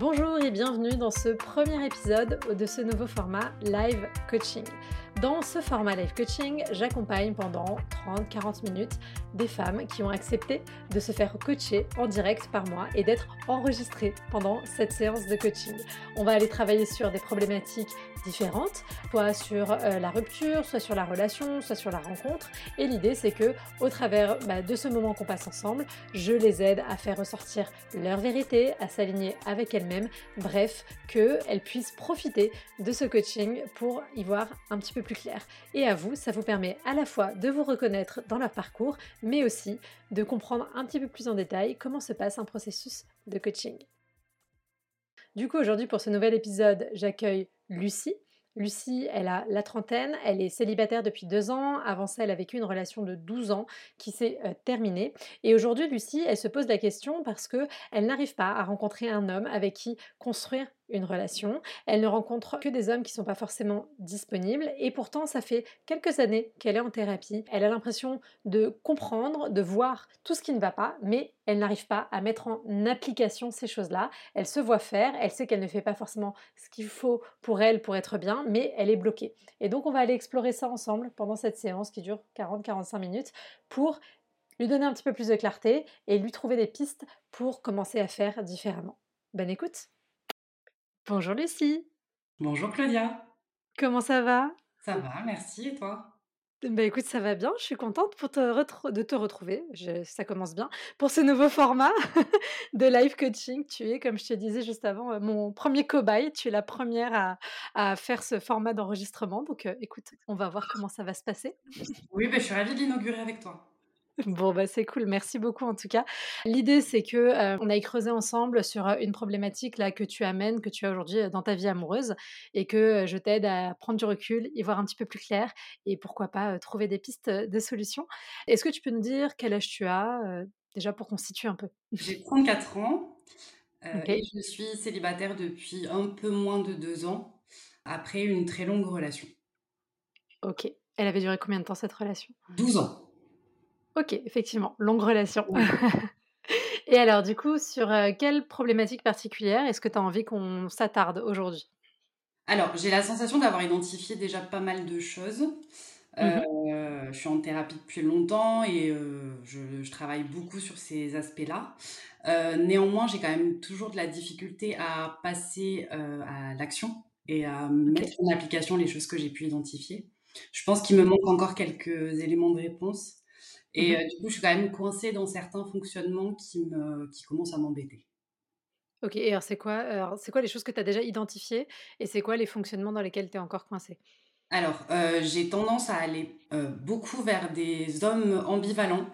Bonjour et bienvenue dans ce premier épisode de ce nouveau format live coaching. Dans ce format live coaching, j'accompagne pendant 30-40 minutes des femmes qui ont accepté de se faire coacher en direct par moi et d'être enregistrées pendant cette séance de coaching. On va aller travailler sur des problématiques différentes, soit sur euh, la rupture, soit sur la relation, soit sur la rencontre. Et l'idée, c'est que au travers bah, de ce moment qu'on passe ensemble, je les aide à faire ressortir leur vérité, à s'aligner avec elles-mêmes, bref, qu'elles puissent profiter de ce coaching pour y voir un petit peu plus clair. Et à vous, ça vous permet à la fois de vous reconnaître dans leur parcours, mais aussi de comprendre un petit peu plus en détail comment se passe un processus de coaching. Du coup, aujourd'hui, pour ce nouvel épisode, j'accueille Lucie. Lucie, elle a la trentaine, elle est célibataire depuis deux ans. Avant ça, elle a vécu une relation de 12 ans qui s'est euh, terminée. Et aujourd'hui, Lucie, elle se pose la question parce que elle n'arrive pas à rencontrer un homme avec qui construire une relation. Elle ne rencontre que des hommes qui ne sont pas forcément disponibles et pourtant ça fait quelques années qu'elle est en thérapie. Elle a l'impression de comprendre, de voir tout ce qui ne va pas, mais elle n'arrive pas à mettre en application ces choses-là. Elle se voit faire, elle sait qu'elle ne fait pas forcément ce qu'il faut pour elle pour être bien, mais elle est bloquée. Et donc on va aller explorer ça ensemble pendant cette séance qui dure 40-45 minutes pour lui donner un petit peu plus de clarté et lui trouver des pistes pour commencer à faire différemment. Bonne écoute Bonjour Lucie. Bonjour Claudia. Comment ça va? Ça va, merci et toi? Bah écoute, ça va bien. Je suis contente pour te de te retrouver. ça commence bien. Pour ce nouveau format de live coaching, tu es, comme je te disais juste avant, euh, mon premier cobaye. Tu es la première à, faire ce format d'enregistrement. Donc euh, écoute, on va voir comment ça va se passer. Oui, bah, je suis ravie de l'inaugurer avec toi. Bon, bah, c'est cool. Merci beaucoup en tout cas. L'idée, c'est que euh, on aille creuser ensemble sur euh, une problématique là que tu amènes, que tu as aujourd'hui euh, dans ta vie amoureuse, et que je t'aide à prendre du recul, y voir un petit peu plus clair, et pourquoi pas trouver des pistes de solutions. Est-ce que tu peux nous dire quel âge tu as déjà pour qu'on situe un peu? J'ai 34 ans et je suis célibataire depuis un peu moins de deux ans après une très longue relation. Ok. Elle avait duré combien de temps cette relation? 12 ans. OK, effectivement, longue relation. Et alors du coup, sur, quelle problématique particulière est-ce que tu as envie qu'on s'attarde aujourd'hui? Alors, j'ai la sensation d'avoir identifié déjà pas mal de choses. Mmh je suis en thérapie depuis longtemps et je travaille beaucoup sur ces aspects-là. néanmoins, j'ai quand même toujours de la difficulté à passer, à l'action et à mettre en application les choses que j'ai pu identifier. Je pense qu'il me manque encore quelques éléments de réponse. Et mmh du coup, je suis quand même coincée dans certains fonctionnements qui, me, qui commencent à m'embêter. Ok, et alors c'est quoi, c'est quoi les choses que tu as déjà identifiées et c'est quoi les fonctionnements dans lesquels tu es encore coincée? Alors, j'ai tendance à aller beaucoup vers des hommes ambivalents.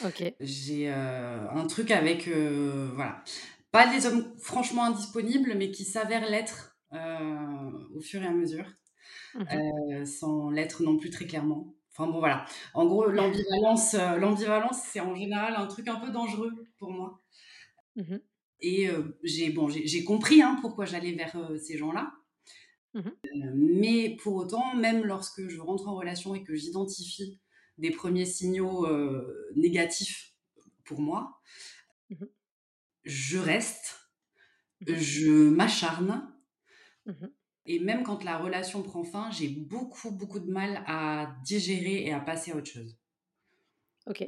Ok. J'ai un truc avec, voilà, pas des hommes franchement indisponibles, mais qui s'avèrent l'être au fur et à mesure, mmh sans l'être non plus très clairement. Enfin bon, voilà. En gros, l'ambivalence, euh, l'ambivalence, c'est en général un truc un peu dangereux pour moi. Mmh Et euh, j'ai bon, j'ai compris hein, pourquoi j'allais vers euh, ces gens-là. Mmh mais pour autant, même lorsque je rentre en relation et que j'identifie des premiers signaux négatifs pour moi, mmh je reste, je m'acharne. Et même quand la relation prend fin, j'ai beaucoup, beaucoup de mal à digérer et à passer à autre chose. Ok.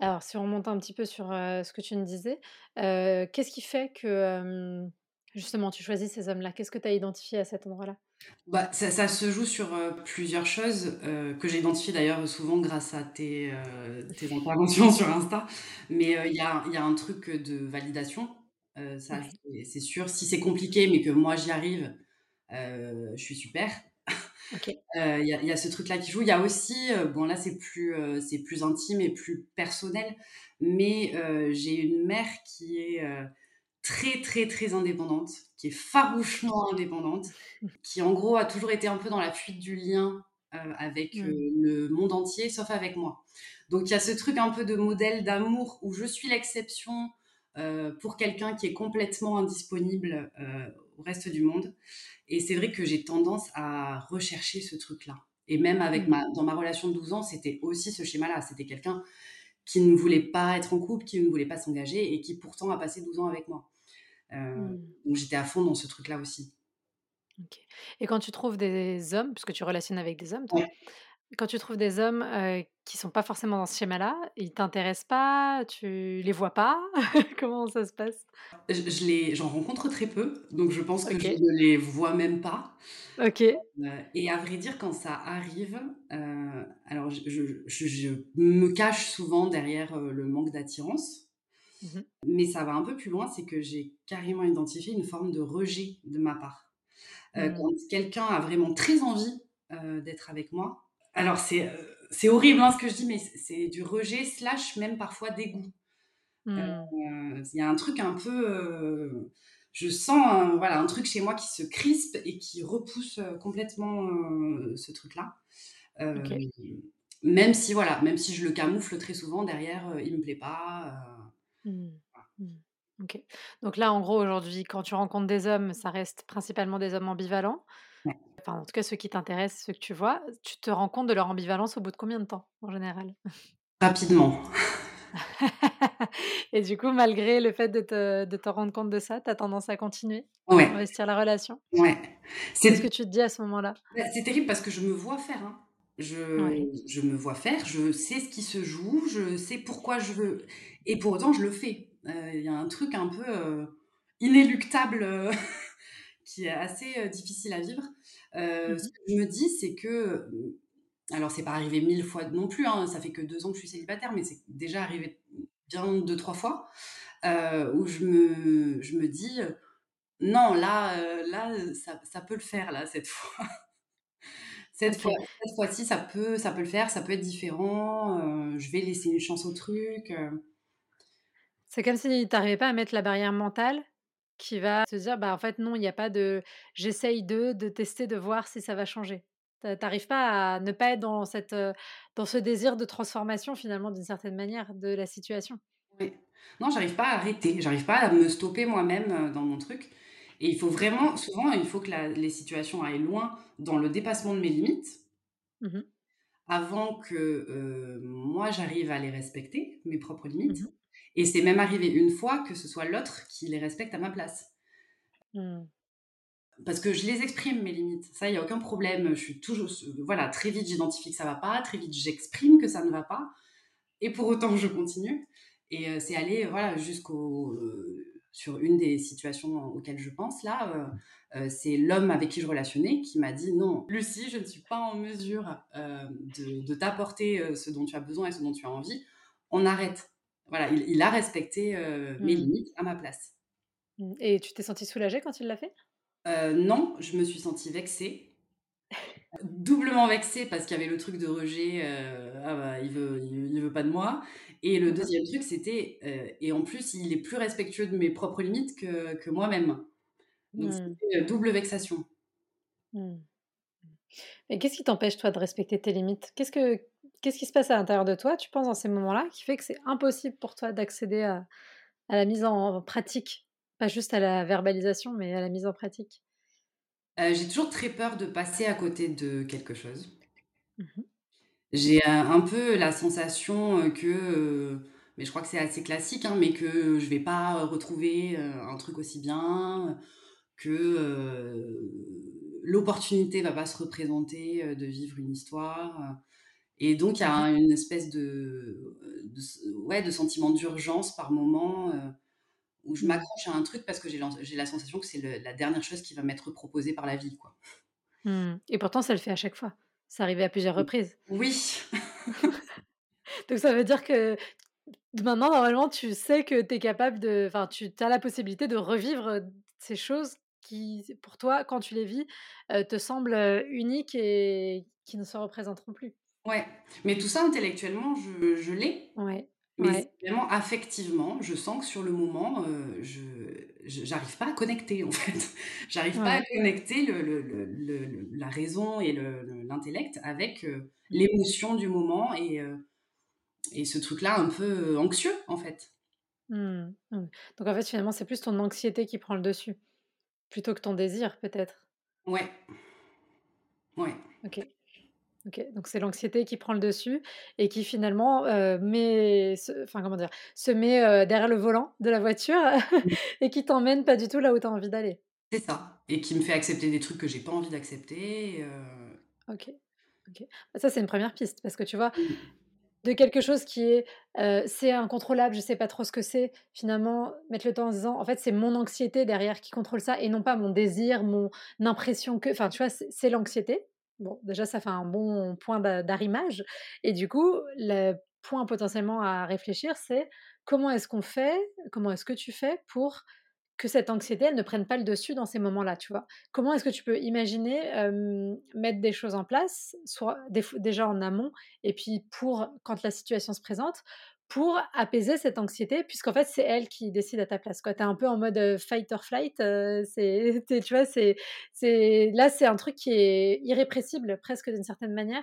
Alors, si on remonte un petit peu sur ce que tu nous disais, qu'est-ce qui fait que justement tu choisis ces hommes-là? Qu'est-ce que tu as identifié à cet endroit-là? Bah, ça, se joue sur plusieurs choses que j'ai identifiées d'ailleurs souvent grâce à tes, tes interventions sur Insta. Mais il y, a, y, a, un truc de validation, ça c'est sûr. Si c'est compliqué mais que moi j'y arrive, euh, je suis super. Il y, y, a ce truc-là qui joue. Il y a aussi, bon là c'est plus, c'est plus intime et plus personnel, mais j'ai une mère qui est très très très indépendante, qui est farouchement indépendante, qui en gros a toujours été un peu dans la fuite du lien avec mmh. le monde entier, sauf avec moi. Donc il y a ce truc un peu de modèle d'amour où je suis l'exception pour quelqu'un qui est complètement indisponible au reste du monde. Et c'est vrai que j'ai tendance à rechercher ce truc-là. Et même avec mmh. ma, dans ma relation de 12 ans, c'était aussi ce schéma-là. C'était quelqu'un qui ne voulait pas être en couple, qui ne voulait pas s'engager et qui pourtant a passé 12 ans avec moi. Heu, Mmh. donc j'étais à fond dans ce truc-là aussi. Et quand tu trouves des hommes, puisque tu relationnes avec des hommes, toi, Ouais. Quand tu trouves des hommes, heu, qui sont pas forcément dans ce schéma-là, ils t'intéressent pas, tu les vois pas? Comment ça se passe? Je je les j'en rencontre très peu, donc je pense que je ne les vois même pas. OK. Et à vrai dire, quand ça arrive, alors je je me cache souvent derrière, le manque d'attirance, Mmh mh. mais ça va un peu plus loin, c'est que j'ai carrément identifié une forme de rejet de ma part. Mmh. quand quelqu'un a vraiment très envie, d'être avec moi, alors c'est, heu, c'est horrible, hein, ce que je dis, mais c'est du rejet slash même parfois dégoût. Mmh. Heu, il y a un truc un peu, heu, je sens un voilà, un truc chez moi qui se crispe et qui repousse, complètement, ce truc-là. Même si voilà, même si je le camoufle très souvent derrière, il me plaît pas, Mmh. voilà. Mmh. OK. Donc là, en gros, aujourd'hui, quand tu rencontres des hommes, ça reste principalement des hommes ambivalents? Enfin, en tout cas, ceux qui t'intéressent, ceux que tu vois. Tu te rends compte de leur ambivalence au bout de combien de temps, en général? Rapidement. Et du coup, malgré le fait de te de te rendre compte de ça, tu as tendance à continuer? Ouais, Investir la relation? ouais. Qu'est-ce que C'est tu te dis à ce moment-là? bah, c'est terrible parce que je me vois faire, hein. Je Ouais. je me vois faire, je sais ce qui se joue, je sais pourquoi je veux et pour autant je le fais. Heu, il y a un truc un peu, heu, inéluctable, heu, qui est assez, difficile à vivre. Mmh ce que je me dis, c'est que, mmh, alors c'est pas arrivé 1000 fois non plus, hein, ça fait que 2 ans que je suis célibataire, mais c'est déjà arrivé bien deux trois fois, où je me je me dis, «Non, là, là, ça ça peut le faire là, cette fois. Cette fois cette fois-ci, ça peut ça peut le faire, ça peut être différent, je vais laisser une chance au truc». C'est comme si tu arrivais pas à mettre la barrière mentale qui va te dire: «Bah, en fait, non, il y a pas de j'essaye de de tester, de voir si ça va changer». Tu a tu arrives pas à ne pas être dans cette, dans ce désir de transformation finalement d'une certaine manière de la situation? Oui. Non, j'arrive pas à arrêter, j'arrive pas à me stopper moi-même, dans mon truc et il faut vraiment souvent, il faut que la les situations aillent loin dans le dépassement de mes limites Mmh mh. avant que, moi j'arrive à les respecter, mes propres Mmh limites. Et c'est même arrivé une fois que ce soit l'autre qui les respecte à ma place. Mmh. Parce que je les exprime mes limites, ça, il y a aucun problème, je suis toujours s voilà, très vite j'identifie que ça va pas, très vite j'exprime que ça ne va pas et pour autant je continue et heu, c'est allé, voilà, jusqu'au, sur une des situations auxquelles je pense là, c'est l'homme avec qui je relationnais qui m'a dit: «Non, Lucie, je ne suis pas en mesure, de de t'apporter, ce dont tu as besoin et ce dont tu as envie. On arrête». Voilà, il il a respecté, heu, mes Mmh. limites à ma place. Mmh et tu t'es sentie soulagée quand il l'a fait? Heu, non, je me suis sentie vexée. Doublement vexée parce qu'il y avait le truc de rejet, heu, ah bah, il veut il il veut pas de moi et le Mmh mh. 2e truc c'était, et en plus il est plus respectueux de mes propres limites que que moi-même. Donc Mmh. c'était, double vexation. Mmh. Et qu'est-ce qui t'empêche toi de respecter tes limites? Qu'est-ce que qu'est-ce qui se passe à l'intérieur de toi, tu penses dans ces moments-là, qui fait que c'est impossible pour toi d'accéder à à la mise en pratique? Pas juste à la verbalisation, mais à la mise en pratique? Heu, j'ai toujours très peur de passer à côté de quelque chose. Mmh mh. J'ai, heu, un peu la sensation, heu, que, mais je crois que c'est assez classique, hein, mais que je vais pas retrouver, un truc aussi bien, que, heu, l'opportunité va pas se représenter, de vivre une histoire, et donc il y a une espèce de, de s ouais, de sentiment d'urgence par moment, heu, où je Mmh. m'accroche à un truc parce que j'ai la sensation que c'est la dernière chose qui va m'être proposée par la vie, quoi. Mmh et pourtant ça le fait à chaque fois? C'est arrivé à plusieurs reprises? Oui! Donc ça veut dire que maintenant normalement tu sais que tu es capable de enfin tu as la possibilité de revivre, ces choses qui pour toi quand tu les vis, te semblent, uniques et qui ne se représenteront plus? Ouais, mais tout ça intellectuellement je je l'ai, Ouais, mais ouais. vraiment affectivement, je sens que sur le moment, heu, je j'arrive pas à connecter en fait. J'arrive pas à connecter le le le la raison et le le l'intellect avec, heu, Mmh. l'émotion du moment et heu et ce truc-là un peu anxieux, en fait. Mmh, mmh. Donc en fait, finalement, c'est plus ton anxiété qui prend le dessus, plutôt que ton désir peut-être? Ouais. Ouais. OK. OK, donc c'est l'anxiété qui prend le dessus et qui finalement, met se enfin comment dire? Se met, derrière le volant de la voiture Mmh. et qui t'emmène pas du tout là où tu as envie d'aller. C'est ça et qui me fait accepter des trucs que j'ai pas envie d'accepter, OK, OK. Bah, ça, c'est une première piste parce que tu vois, Mmh. de quelque chose qui est, c'est incontrôlable, je sais pas trop ce que c'est, finalement, mettre le temps en se disant: «En fait, c'est mon anxiété derrière qui contrôle ça et non pas mon désir, mon impression que» enfin, tu vois, c'est l'anxiété. Bon, déjà, ça fait un bon point d'a d'arrimage et du coup, le point potentiellement à réfléchir, c'est comment est-ce qu'on fait, comment est-ce que tu fais pour que cette anxiété, elle ne prenne pas le dessus dans ces moments-là, tu vois? Comment est-ce que tu peux imaginer, mettre des choses en place, soit déjà en amont et puis pour quand la situation se présente, pour apaiser cette anxiété puisqu'en fait, c'est elle qui décide à ta place. Tu es un peu en mode, heu, fight or flight, heu, c'est tu vois, c'est c'est là, c'est un truc qui est irrépressible presque d'une certaine manière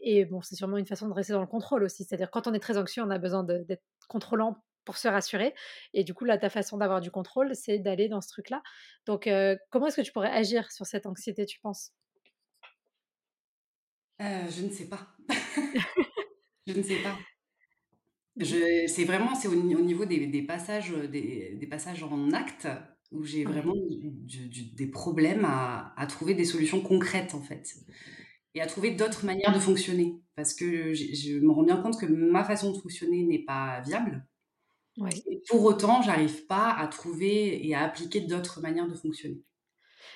et bon, c'est sûrement une façon de rester dans le contrôle aussi. C'est-à-dire quand on est très anxieux, on a besoin d'être contrôlant pour se rassurer et du coup, là, ta façon d'avoir du contrôle, c'est d'aller dans ce truc-là. Donc heu, comment est-ce que tu pourrais agir sur cette anxiété, tu penses? Je ne sais pas. Je ne sais pas. C'est vraiment c'est au ni au niveau des des passages, heu, des des passages en actes où j'ai vraiment du du du des problèmes à à trouver des solutions concrètes, en fait et à trouver d'autres manières de fonctionner. Parce que je me rends bien compte que ma façon de fonctionner n'est pas viable Ouais. et pour autant, j'arrive pas à trouver et à appliquer d'autres manières de fonctionner.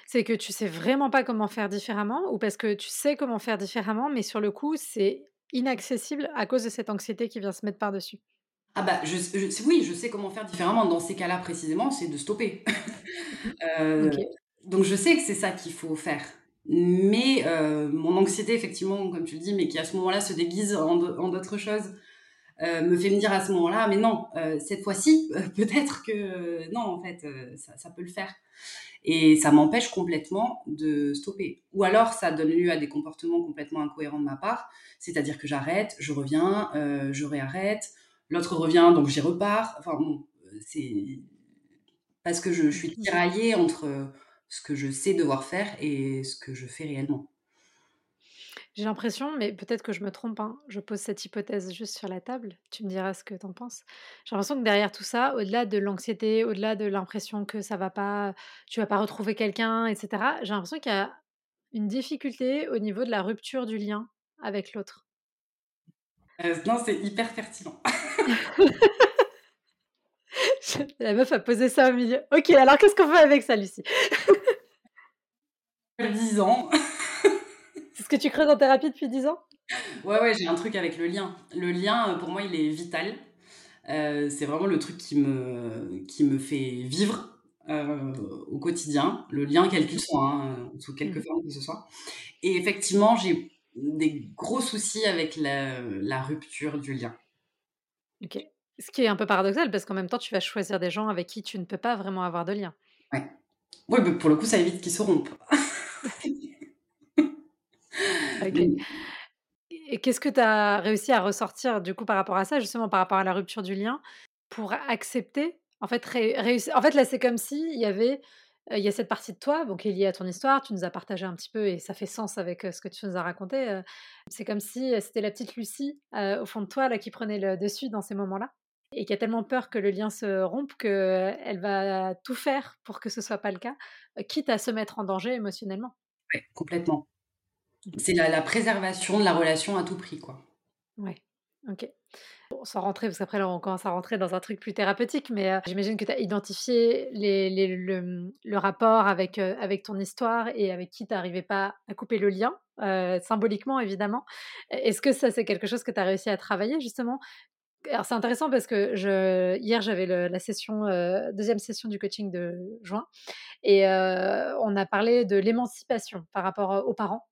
C'est que tu sais vraiment pas comment faire différemment ou parce que tu sais comment faire différemment, mais sur le coup, c'est inaccessible à cause de cette anxiété qui vient se mettre par-dessus? Ah bah, je je oui, je sais comment faire différemment. Dans ces cas-là précisément, c'est de stopper. OK. donc je sais que c'est ça qu'il faut faire. Mais heu, mon anxiété effectivement, comme tu le dis, mais qui à ce moment-là se déguise en d'au en d'autres choses, heu, me fait me dire à ce moment-là: «Mais non, cette fois-ci, peut-être que non, en fait, ça peut le faire» et ça m'empêche complètement de stopper. Ou alors ça donne lieu à des comportements complètement incohérents de ma part, c'est-à-dire que j'arrête, je reviens, heu, je réarrête, l'autre revient donc j'y repars. Enfin bon, c'est parce que je je suis tiraillée entre, ce que je sais devoir faire et ce que je fais réellement. J'ai l'impression, mais peut-être que je me trompe, hein, je pose cette hypothèse juste sur la table, tu me diras ce que tu en penses. J'ai l'impression que derrière tout ça, au-delà de l'anxiété, au-delà de l'impression que ça va pas, tu vas pas retrouver quelqu'un et cetera, j'ai l'impression qu'il y a une difficulté au niveau de la rupture du lien avec l'autre. Heu, non, c'est hyper pertinent. La meuf a posé ça au milieu. OK, alors qu'est-ce qu'on fait avec ça, Lucie? 10 ans. C'est ce que tu creuses en thérapie depuis 10 ans? Ouais, ouais, j'ai un truc avec le lien. Le lien, heu, pour moi, il est vital. Heu, c'est vraiment le truc qui me qui me fait vivre, heu, au quotidien, le lien quel qu'il soit, hein, sous quelque mh. forme que ce soit et effectivement, j'ai des gros soucis avec la la rupture du lien. OK. Ce qui est un peu paradoxal parce qu'en même temps, tu vas choisir des gens avec qui tu ne peux pas vraiment avoir de lien. Ouais. Ouais, bah, pour le coup, ça évite qu'ils se rompent. Et qu'est-ce que tu as réussi à ressortir du coup par rapport à ça, justement par rapport à la rupture du lien, pour accepter, en fait, ré réussi en fait, là, c'est comme s'il y avait, heu, il y a cette partie de toi, bon, qui est liée à ton histoire, tu nous as partagé un petit peu et ça fait sens avec, heu, ce que tu nous as raconté, heu, c'est comme si, c'était la petite Lucie, au fond de toi, là, qui prenait le dessus dans ces moments-là et qui a tellement peur que le lien se rompe qu'elle va tout faire pour que ce soit pas le cas, quitte à se mettre en danger émotionnellement. ouais, complètement. C'est la préservation de la relation à tout prix, quoi. Ouais, OK. Sans rentrer parce qu'après là, on commence à rentrer dans un truc plus thérapeutique, mais heu, j'imagine que tu as identifié le, le rapport avec, heu, avec ton histoire et avec qui tu arrivais pas à couper le lien, heu, symboliquement évidemment. Est-ce que ça, c'est quelque chose que tu as réussi à travailler justement? Alors c'est intéressant parce que je hier, j'avais la session, 2 session du coaching de juin et on a parlé de l'émancipation par rapport, aux parents,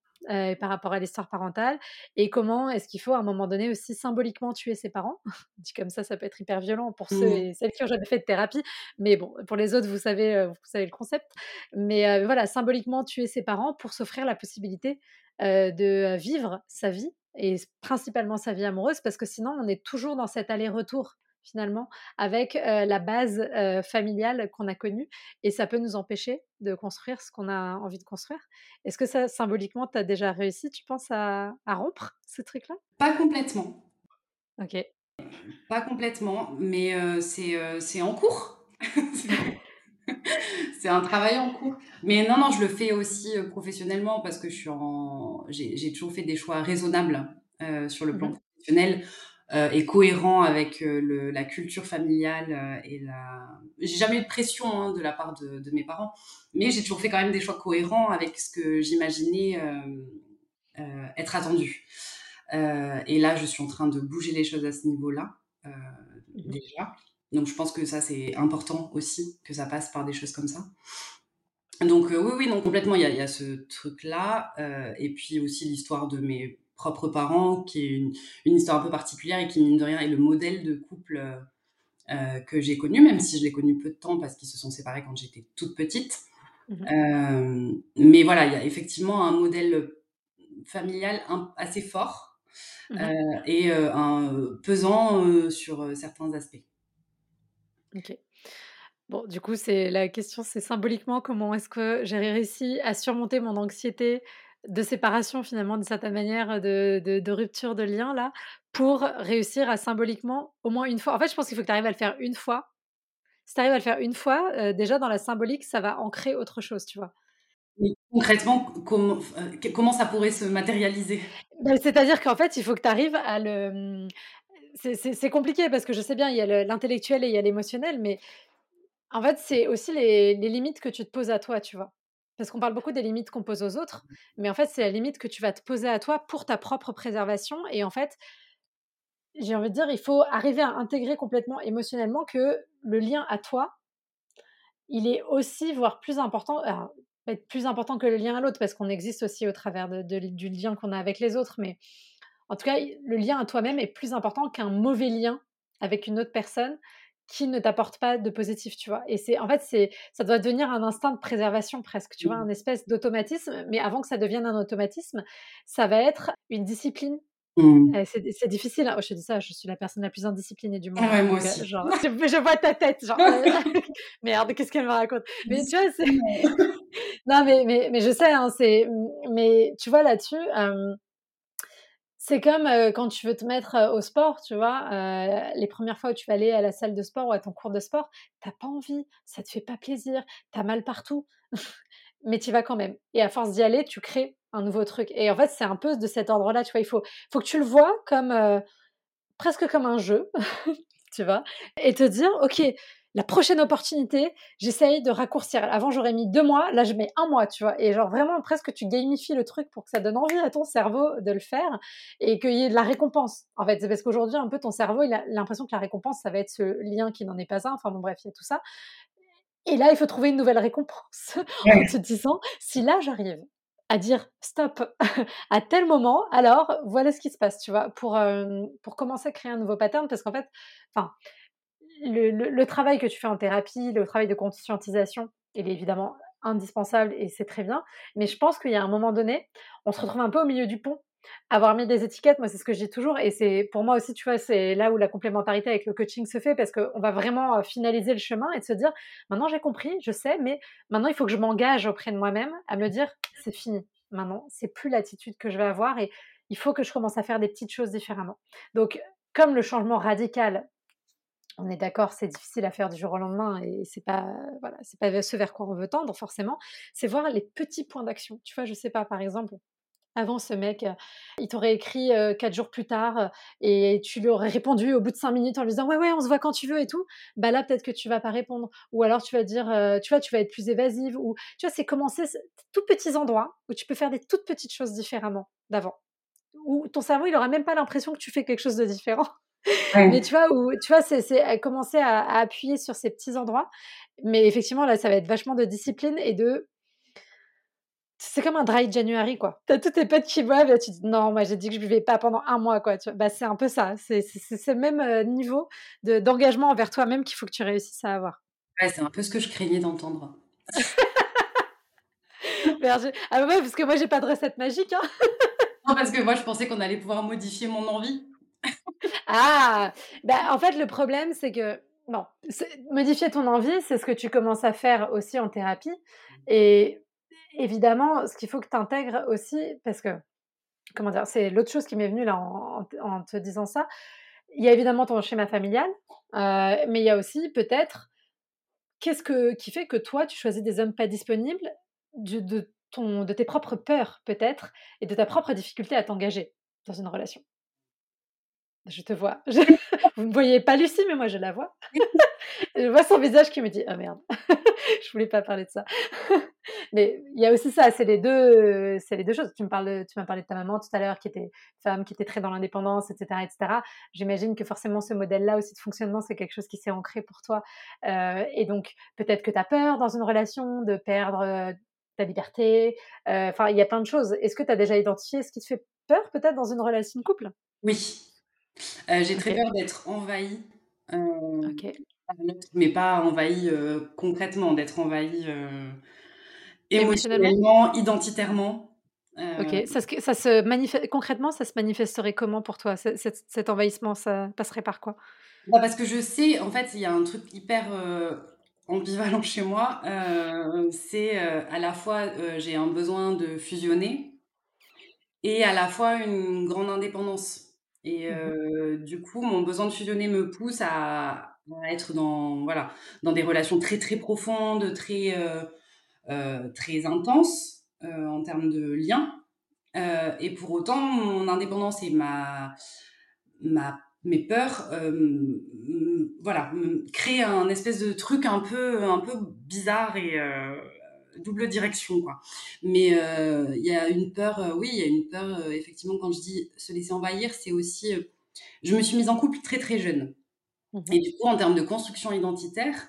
par rapport à l'histoire parentale et comment est-ce qu'il faut à un moment donné aussi symboliquement tuer ses parents? Dit comme ça, ça peut être hyper violent pour ceux Mmh. et celles qui ont jamais fait de thérapie, mais bon, pour les autres, vous savez, heu, vous savez le concept. Mais voilà, symboliquement tuer ses parents pour s'offrir la possibilité, de, vivre sa vie et principalement sa vie amoureuse parce que sinon on est toujours dans cet aller-retour finalement avec la base familiale qu'on a connue et ça peut nous empêcher de construire ce qu'on a envie de construire. Est-ce que ça, symboliquement, tu as déjà réussi, tu penses, à, à rompre ce truc-là? Pas complètement. Ok. Pas complètement, mais c'est c'est en cours. c'est un travail en cours. Mais non, non, je le fais aussi professionnellement parce que je suis en... j'ai toujours fait des choix raisonnables sur le plan mmh professionnel euh, et cohérent avec le, la culture familiale et la. J'ai jamais eu de pression hein, de la part de, de, mes parents, mais j'ai toujours fait quand même des choix cohérents avec ce que j'imaginais euh, être attendu. Euh, et là, je suis en train de bouger les choses à ce niveau-là, euh, mmh déjà. Donc, je pense que ça, c'est important aussi, que ça passe par des choses comme ça. Donc, euh, oui, oui, non, complètement, il y a, y a, ce truc-là. Euh, et puis aussi l'histoire de mes propres parents, qui est une, une, histoire un peu particulière et qui, mine de rien, est le modèle de couple euh, que j'ai connu, même si je l'ai connu peu de temps parce qu'ils se sont séparés quand j'étais toute petite. Mmh mais voilà, il y a effectivement un modèle familial un, assez fort Mmh euh, et euh, un, pesant euh, sur certains aspects. Ok. Bon, du coup, c'est la question, c'est symboliquement comment est-ce que j'ai réussi à surmonter mon anxiété de séparation finalement, d'une certaine manière, de, de, de, rupture de lien là, pour réussir à symboliquement au moins une fois. En fait, je pense qu'il faut que tu arrives à le faire une fois. Si tu arrives à le faire une fois, euh, déjà dans la symbolique, ça va ancrer autre chose, tu vois. Concrètement, comment, comment ça pourrait se matérialiser? Bah, C'est-à-dire qu'en fait, il faut que tu arrives à le. Mmh, c'est compliqué parce que je sais bien, il y a l'intellectuel et il y a l'émotionnel, mais en fait, c'est aussi les, les, limites que tu te poses à toi, tu vois. Parce qu'on parle beaucoup des limites qu'on pose aux autres, mais en fait, c'est la limite que tu vas te poser à toi pour ta propre préservation. Et en fait, j'ai envie de dire, il faut arriver à intégrer complètement émotionnellement que le lien à toi, il est aussi, voire plus important. Alors, être plus important que le lien à l'autre, parce qu'on existe aussi au travers du lien qu'on a avec les autres. Mais en tout cas, le lien à toi-même est plus important qu'un mauvais lien avec une autre personne qui ne t'apporte pas de positif, tu vois. Et c'est en fait, c'est ça doit devenir un instinct de préservation presque, tu vois, mmh. un espèce d'automatisme. Mais avant que ça devienne un automatisme, ça va être une discipline Mmh. C'est difficile. Hein. je te dis ça, je suis la personne la plus indisciplinée du monde. Ah ouais, moi aussi. Genre, je, vois ta tête, genre, merde, qu'est-ce qu'elle me raconte? Mais tu vois, c'est. non, mais, mais, mais, je sais, hein, c'est. Mais tu vois, là-dessus, euh, c'est comme euh, quand tu veux te mettre euh, au sport, tu vois, les premières fois où tu vas aller à la salle de sport ou à ton cours de sport, t'as pas envie, ça te fait pas plaisir, t'as mal partout, mais tu vas quand même. Et à force d'y aller, tu crées un nouveau truc. Et en fait, c'est un peu de cet ordre-là, tu vois, il faut, faut que tu le vois comme euh, presque comme un jeu, tu vois, et te dire, ok, la prochaine opportunité, j'essaye de raccourcir. Avant, j'aurais mis deux mois, là, je mets un mois, tu vois, et genre vraiment presque tu gamifies le truc pour que ça donne envie à ton cerveau de le faire et qu'il y ait de la récompense. En fait, c'est parce qu'aujourd'hui, un peu ton cerveau, il a l'impression que la récompense, ça va être ce lien qui n'en est pas un. Enfin bon, bref, il y a tout ça. Et là, il faut trouver une nouvelle récompense en se disant, si là j'arrive à dire stop à tel moment, alors voilà ce qui se passe, tu vois, pour, pour commencer à créer un nouveau pattern, parce qu'en fait, enfin, le, travail que tu fais en thérapie, le travail de conscientisation, il est évidemment indispensable et c'est très bien, mais je pense qu'il y a un moment donné, on se retrouve un peu au milieu du pont avoir mis des étiquettes, moi, c'est ce que je dis toujours. Et c'est pour moi aussi, tu vois, c'est là où la complémentarité avec le coaching se fait parce qu'on va vraiment euh, finaliser le chemin et de se dire maintenant j'ai compris, je sais, mais maintenant il faut que je m'engage auprès de moi-même à me dire c'est fini. Maintenant, c'est plus l'attitude que je vais avoir et il faut que je commence à faire des petites choses différemment. Donc, comme le changement radical, on est d'accord, c'est difficile à faire du jour au lendemain et c'est pas voilà, c'est pas ce vers quoi on veut tendre forcément. C'est voir les petits points d'action. Tu vois, je sais pas, par exemple, avant, ce mec, il t'aurait écrit quatre jours plus tard et tu lui aurais répondu au bout de cinq minutes en lui disant ouais ouais on se voit quand tu veux et tout. Bah là peut-être que tu vas pas répondre ou alors tu vas dire tu vois tu vas être plus évasive ou tu vois c'est commencer tout petits endroits où tu peux faire des toutes petites choses différemment d'avant. Où ton cerveau il aura même pas l'impression que tu fais quelque chose de différent. Mais tu vois, où, tu vois, c'est commencer à, à, appuyer sur ces petits endroits. Mais effectivement, là, ça va être vachement de discipline et de c'est comme un dry January, quoi. T'as tous tes potes qui boivent et tu dis non, moi j'ai dit que je buvais pas pendant un mois, quoi. Tu vois bah, c'est un peu ça. C'est ce même euh, niveau d'engagement envers toi-même qu'il faut que tu réussisses à avoir. Ouais, c'est un peu ce que je craignais d'entendre. ah ouais, parce que moi j'ai pas de recette magique. Hein. non, parce que moi je pensais qu'on allait pouvoir modifier mon envie. Ah! Bah, en fait, le problème, c'est que bon, modifier ton envie, c'est ce que tu commences à faire aussi en thérapie et évidemment, ce qu'il faut que tu intègres aussi parce que, comment dire? C'est l'autre chose qui m'est venue là en en en te disant ça. Il y a évidemment ton schéma familial, heu, mais il y a aussi peut-être qu'est-ce que qui fait que toi, tu choisis des hommes pas disponibles du de ton de tes propres peurs peut-être et de ta propre difficulté à t'engager dans une relation? Je te vois. Je vous ne voyez pas Lucie, mais moi je la vois. Je vois son visage qui me dit: «Ah merde, je voulais pas parler de ça». Mais il y a aussi ça, c'est les 2, c'est les 2 choses. Tu me parles de tu m'as parlé de ta maman tout à l'heure qui était femme, qui était très dans l'indépendance et cetera et cetera. J'imagine que forcément ce modèle-là aussi de fonctionnement, c'est quelque chose qui s'est ancré pour toi, heu et donc peut-être que tu as peur dans une relation de perdre, heu, ta liberté, heu, enfin il y a plein de choses. Est-ce que tu as déjà identifié ce qui te fait peur peut-être dans une relation de couple? Oui, heu, j'ai très peur d'être envahie, l'autre, mais pas envahie, heu, concrètement, d'être envahie, Émotionnellement? identitairement, OK. Ça se ça se concrètement, ça se manifesterait comment pour toi? Ce cet cet envahissement, ça passerait par quoi? bah, parce que je sais en fait, il y a un truc hyper, ambivalent chez moi, c'est, à la fois, j'ai un besoin de fusionner et à la fois une grande indépendance et Mmh du coup, mon besoin de fusionner me pousse à à être dans voilà, dans des relations très, très profondes, très, très intenses, en termes de liens, et pour autant, mon indépendance et ma ma mes peurs, voilà, créent un espèce de truc un peu un peu bizarre et double direction, quoi. Mais heu, il y a une peur, heu, oui, il y a une peur, heu, effectivement, quand je dis se laisser envahir, c'est aussi, je me suis mise en couple très, très jeune. Mmh et du coup, en termes de construction identitaire,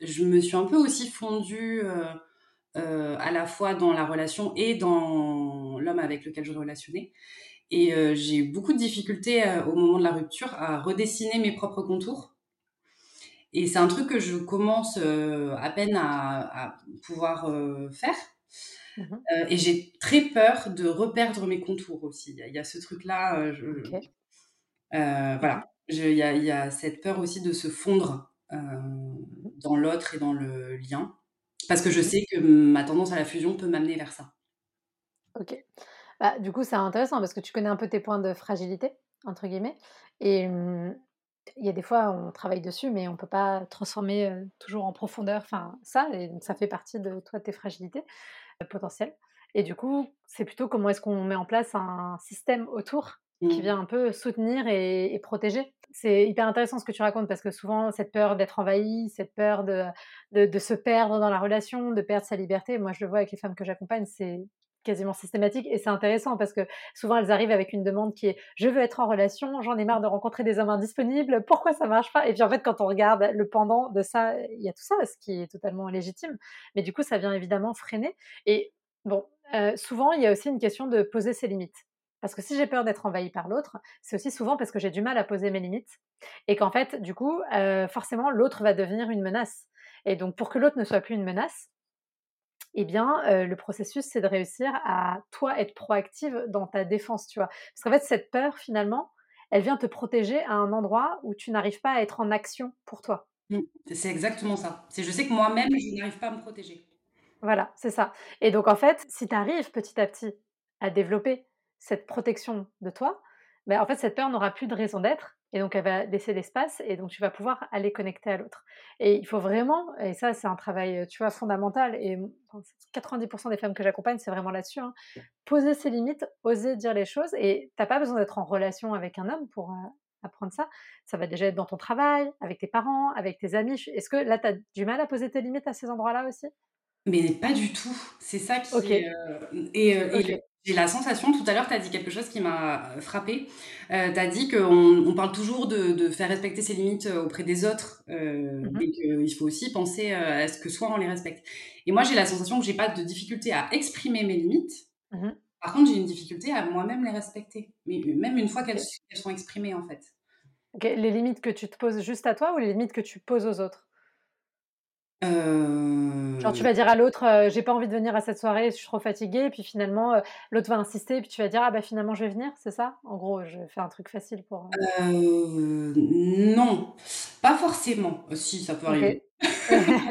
je me suis un peu aussi fondue, à la fois dans la relation et dans l'homme avec lequel je relationnais. Et j'ai eu beaucoup de difficultés, au moment de la rupture à redessiner mes propres contours et c'est un truc que je commence, heu, à peine à à pouvoir, heu, faire, Mmh mh. heu et j'ai très peur de reperdre mes contours aussi. Il y a il y a ce truc-là, je voilà. Je il y a il y a cette peur aussi de se fondre, Mmh mh. dans l'autre et dans le lien parce que je Mmh sais que ma tendance à la fusion peut m'amener vers ça. OK. Bah, du coup, c'est intéressant parce que tu connais un peu tes points de «fragilité» entre guillemets et mmh, il y a des fois, on travaille dessus, mais on peut pas transformer, toujours en profondeur, enfin, ça et donc ça fait partie de toi, de tes fragilités, heu, potentielles et du coup, c'est plutôt comment est-ce qu'on met en place un système autour qui Mmh. vient un peu soutenir et et protéger? C'est hyper intéressant ce que tu racontes parce que souvent cette peur d'être envahi, cette peur de de de se perdre dans la relation, de perdre sa liberté, moi je le vois avec les femmes que j'accompagne, c'est quasiment systématique et c'est intéressant parce que souvent elles arrivent avec une demande qui est: «Je veux être en relation, j'en ai marre de rencontrer des hommes indisponibles, pourquoi ça marche pas?» et puis en fait quand on regarde le pendant de ça, il y a tout ça, ce qui est totalement légitime, mais du coup ça vient évidemment freiner et bon, heu, souvent il y a aussi une question de poser ses limites. Parce que si j'ai peur d'être envahie par l'autre, c'est aussi souvent parce que j'ai du mal à poser mes limites et qu'en fait, du coup, heu, forcément l'autre va devenir une menace et donc pour que l'autre ne soit plus une menace, eh bien, heu, le processus, c'est de réussir à, toi, être proactive dans ta défense, tu vois? Parce qu'en fait, cette peur, finalement, elle vient te protéger à un endroit où tu n'arrives pas à être en action pour toi. Mmh. C'est exactement ça. C'est je sais que moi-même, je n'arrive pas à me protéger. Voilà, c'est ça et donc en fait, si tu arrives petit à petit à développer cette protection de toi, bah, en fait, cette peur n'aura plus de raison d'être et donc elle va laisser l'espace et donc tu vas pouvoir aller connecter à l'autre et il faut vraiment et ça, c'est un travail, heu, tu vois, fondamental et mmh, enfin, 90% des femmes que j'accompagne, c'est vraiment là-dessus, hein. Poser ses limites, oser dire les choses et tu as pas besoin d'être en relation avec un homme pour, heu, apprendre ça. Ça va déjà être dans ton travail, avec tes parents, avec tes amis. Est-ce que là, tu as du mal à poser tes limites à ces endroits-là aussi? Mais pas du tout. C'est ça qui est, OK, heu et OK. J'ai la sensation tout à l'heure, tu as dit quelque chose qui m'a, heu, frappée. Heu, tu as dit qu'on on parle toujours de de faire respecter ses limites, heu, auprès des autres, heu, Mmh mh. mais qu'il faut aussi penser, heu, à ce que soi on les respecte. Et moi, j'ai la sensation que j'ai pas de difficulté à exprimer mes limites. Mmh mh. Par contre, j'ai une difficulté à moi-même les respecter, mais même une fois qu'elles sont exprimées, en fait. Les limites que tu te poses juste à toi ou les limites que tu poses aux autres? Heu Genre, tu vas dire à l'autre, heu: «J'ai pas envie de venir à cette soirée, je suis trop fatiguée» et puis finalement, heu, l'autre va insister et puis tu vas dire: «Ah bah, finalement, je vais venir», c'est ça? En gros, je fais un truc facile pour, non, pas forcément. Si, ça peut arriver.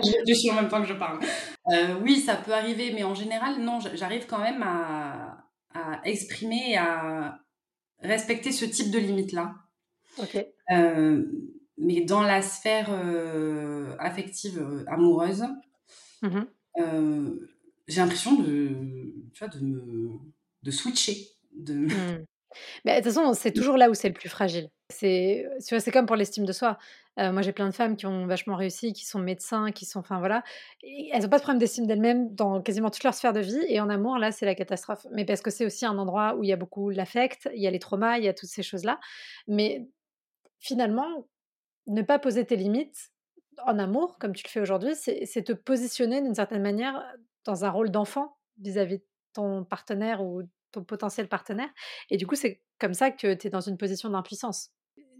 Je réfléchis en même temps que je parle. Oui, ça peut arriver, mais en général, non, j'a j'arrive quand même à à exprimer et à respecter ce type de limite-là. OK. Mais dans la sphère, heu, affective, heu, amoureuse Mmh mh. heu, j'ai l'impression de tu vois, de me de switcher, de Mmh. Bah, de toute façon, c'est toujours là où c'est le plus fragile. C'est, c'est comme pour l'estime de soi. Moi, j'ai plein de femmes qui ont vachement réussi, qui sont médecins, qui sont enfin voilà et elles ont pas de problème d'estime d'elles-mêmes dans quasiment toute leur sphère de vie et en amour, là, c'est la catastrophe. Mais parce que c'est aussi un endroit où il y a beaucoup l'affect, il y a les traumas, il y a toutes ces choses-là. Mais finalement, ne pas poser tes limites en amour, comme tu le fais aujourd'hui, c'est te positionner d'une certaine manière, dans un rôle d'enfant vis-à-vis de ton partenaire ou ton potentiel partenaire et du coup, c'est comme ça que tu es dans une position d'impuissance.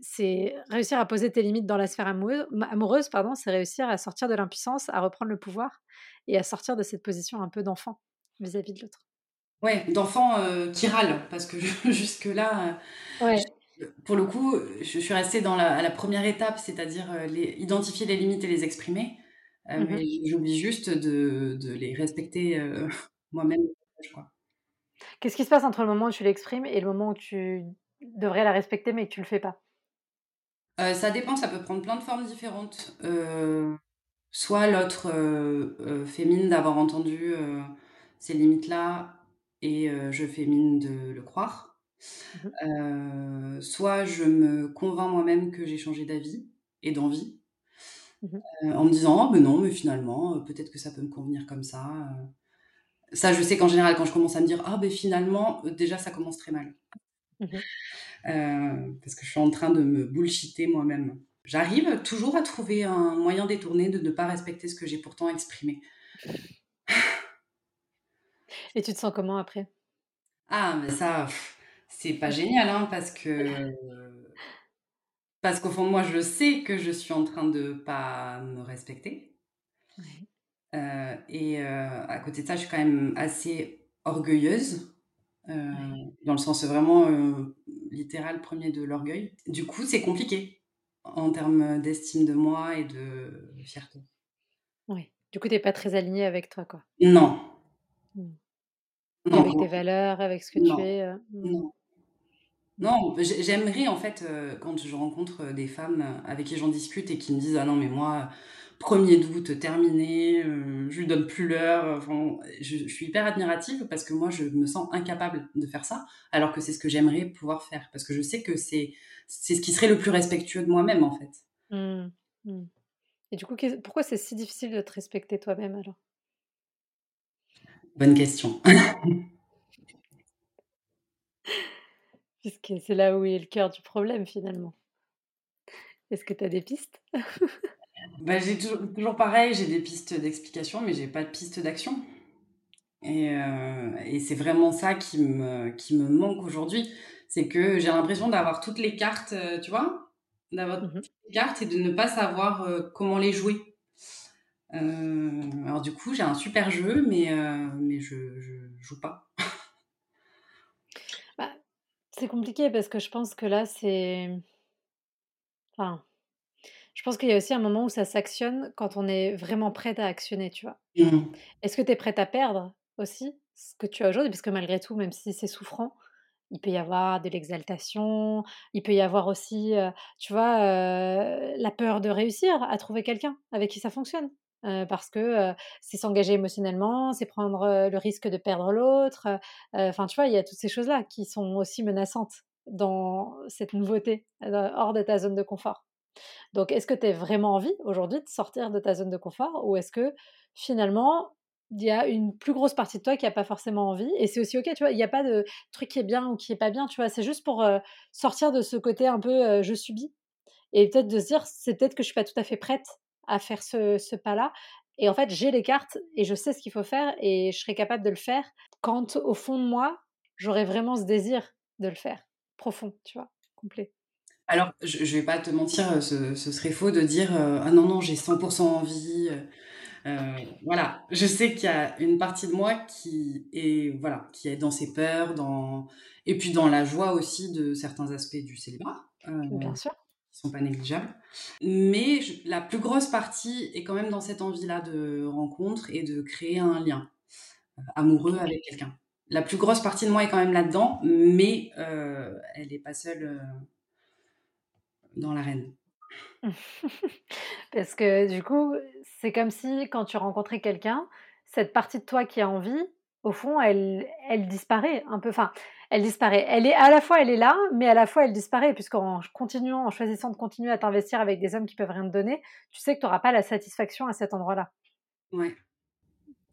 C'est réussir à poser tes limites dans la sphère amoureux ma amoureuse, pardon, c'est réussir à sortir de l'impuissance, à reprendre le pouvoir et à sortir de cette position un peu d'enfant vis-à-vis de l'autre. Ouais, d'enfant, heu, qui râle parce que jusque-là, Ouais. Je pour le coup, je suis restée dans la à la 1re étape, c'est-à-dire, les identifier les limites et les exprimer. Heu, Mmh mais mh. j'oublie juste de de les respecter, heu, moi-même quoi. Qu'est-ce qui se passe entre le moment où tu l'exprimes et le moment où tu devrais la respecter, mais que tu le fais pas? Ça dépend, ça peut prendre plein de formes différentes. Soit l'autre, heu heu, fait mine d'avoir entendu, ces limites-là et je fais mine de le croire. Mmh soit je me convainc moi-même que j'ai changé d'avis et d'envie. Mmh en me disant: «Ah beh non, mais finalement, peut-être que ça peut me convenir comme ça, heu». Ça, je sais qu'en général, quand je commence à me dire: «Ah beh finalement», déjà ça commence très mal. Mmh parce que je suis en train de me bullshitter moi-même. J'arrive toujours à trouver un moyen détourné de ne pas respecter ce que j'ai pourtant exprimé. Et tu te sens comment après? Ah mais ça, c'est pas génial, hein, parce que parce qu'au fond de moi, je sais que je suis en train de pas me respecter. Ouais. Heu et heu, à côté de ça, je suis quand même assez orgueilleuse, Ouais. dans le sens vraiment, littéral 1er de l'orgueil. Du coup, c'est compliqué en termes d'estime de moi et de fierté. Ouais. Du coup, tu es pas très alignée avec toi, quoi? Non. Mmh. Non, avec tes valeurs, avec ce que tu es, mmh. Non. Non, j'ai j'aimerais en fait, heu, quand je rencontre des femmes avec qui j'en discute et qui me disent: «Ah non mais moi, 1er d'août, terminé, heu, je lui donne plus l'heure», enfin, je je suis hyper admirative parce que moi, je me sens incapable de faire ça, alors que c'est ce que j'aimerais pouvoir faire. Parce que je sais que c'est c'est ce qui serait le plus respectueux de moi-même, en fait. Mmh. Mmh. Et du coup, pourquoi c'est si difficile de te respecter toi-même alors? Bonne question. Puisque c'est là où est le cœur du problème, finalement. Est-ce que tu as des pistes? Bah, j'ai toujours toujours pareil, j'ai des pistes d'explication, mais j'ai pas de piste d'action. Et et c'est vraiment ça qui me qui me manque aujourd'hui. C'est que j'ai l'impression d'avoir toutes les cartes, heu, tu vois? D'avoir Mmh mh. toutes les cartes et de ne pas savoir, heu, comment les jouer. Alors du coup, j'ai un super jeu, mais je je joue pas. C'est compliqué parce que je pense que là, c'est enfin, je pense qu'il y a aussi un moment où ça s'actionne quand on est vraiment prête à actionner, tu vois? Mmh. Est-ce que tu es prête à perdre aussi ce que tu as aujourd'hui? Parce que malgré tout, même si c'est souffrant, il peut y avoir de l'exaltation, il peut y avoir aussi, tu vois, la peur de réussir à trouver quelqu'un avec qui ça fonctionne. Heu, parce que, heu, c'est s'engager émotionnellement, c'est prendre, heu, le risque de perdre l'autre, enfin, tu vois, il y a toutes ces choses-là qui sont aussi menaçantes dans cette nouveauté, hors de ta zone de confort. Donc est-ce que tu as vraiment envie aujourd'hui de sortir de ta zone de confort ou est-ce que finalement, il y a une plus grosse partie de toi qui a pas forcément envie et c'est aussi OK, tu vois? Il y a pas de truc qui est bien ou qui est pas bien, tu vois? C'est juste pour, sortir de ce côté un peu, je subis et peut-être de se dire: «C'est peut-être que je suis pas tout à fait prête à faire ce ce pas-là et en fait, j'ai les cartes et je sais ce qu'il faut faire et je serai capable de le faire quand au fond de moi, j'aurai vraiment ce désir de le faire, profond», tu vois? Complet. Alors, je je vais pas te mentir, heu, ce ce serait faux de dire, heu: «Ah non, non, j'ai 100 % envie, heu voilà, je sais qu'il y a une partie de moi qui est voilà, qui est dans ses peurs, dans et puis dans la joie aussi de certains aspects du célibat, Bien sûr. Qui sont pas négligeables. Mais la plus grosse partie est quand même dans cette envie-là de rencontre et de créer un lien amoureux avec quelqu'un. La plus grosse partie de moi est quand même là-dedans, mais elle n'est pas seule dans l'arène. Parce que du coup, c'est comme si quand tu rencontrais quelqu'un, cette partie de toi qui a envie, au fond, elle, elle disparaît un peu. Enfin, elle disparaît. Elle est à la fois, elle est là, mais à la fois, elle disparaît puisqu'en continuant, en choisissant de continuer à t'investir avec des hommes qui peuvent rien te donner, tu sais que tu n'auras pas la satisfaction à cet endroit-là. Ouais.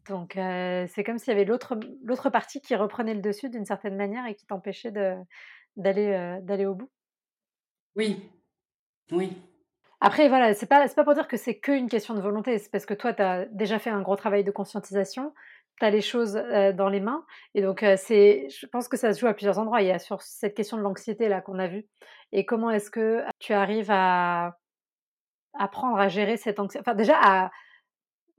Donc, c'est comme s'il y avait l'autre, l'autre partie qui reprenait le dessus d'une certaine manière et qui t'empêchait d'aller, d'aller au bout. Oui, oui. Après, voilà, c'est pas, pas pour dire que c'est qu'une question de volonté, c'est parce que toi, tu as déjà fait un gros travail de conscientisation, tu as les choses dans les mains, et donc c'est, je pense que ça se joue à plusieurs endroits. Il y a sur cette question de l'anxiété là qu'on a vue, et comment est-ce que tu arrives à apprendre à gérer cette anxiété, enfin déjà à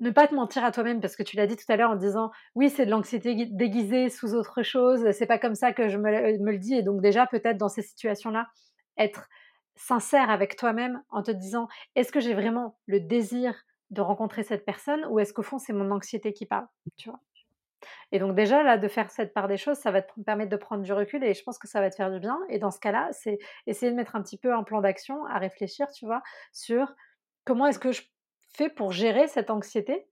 ne pas te mentir à toi-même parce que tu l'as dit tout à l'heure en disant oui c'est de l'anxiété déguisée sous autre chose c'est pas comme ça que je me, me le dis et donc déjà peut-être dans ces situations là être sincère avec toi-même en te disant est-ce que j'ai vraiment le désir de rencontrer cette personne ou est-ce qu'au fond c'est mon anxiété qui parle tu vois? Et donc déjà là de faire cette part des choses ça va te permettre de prendre du recul et je pense que ça va te faire du bien et dans ce cas-là c'est essayer de mettre un petit peu un plan d'action à réfléchir tu vois sur comment est-ce que je fais pour gérer cette anxiété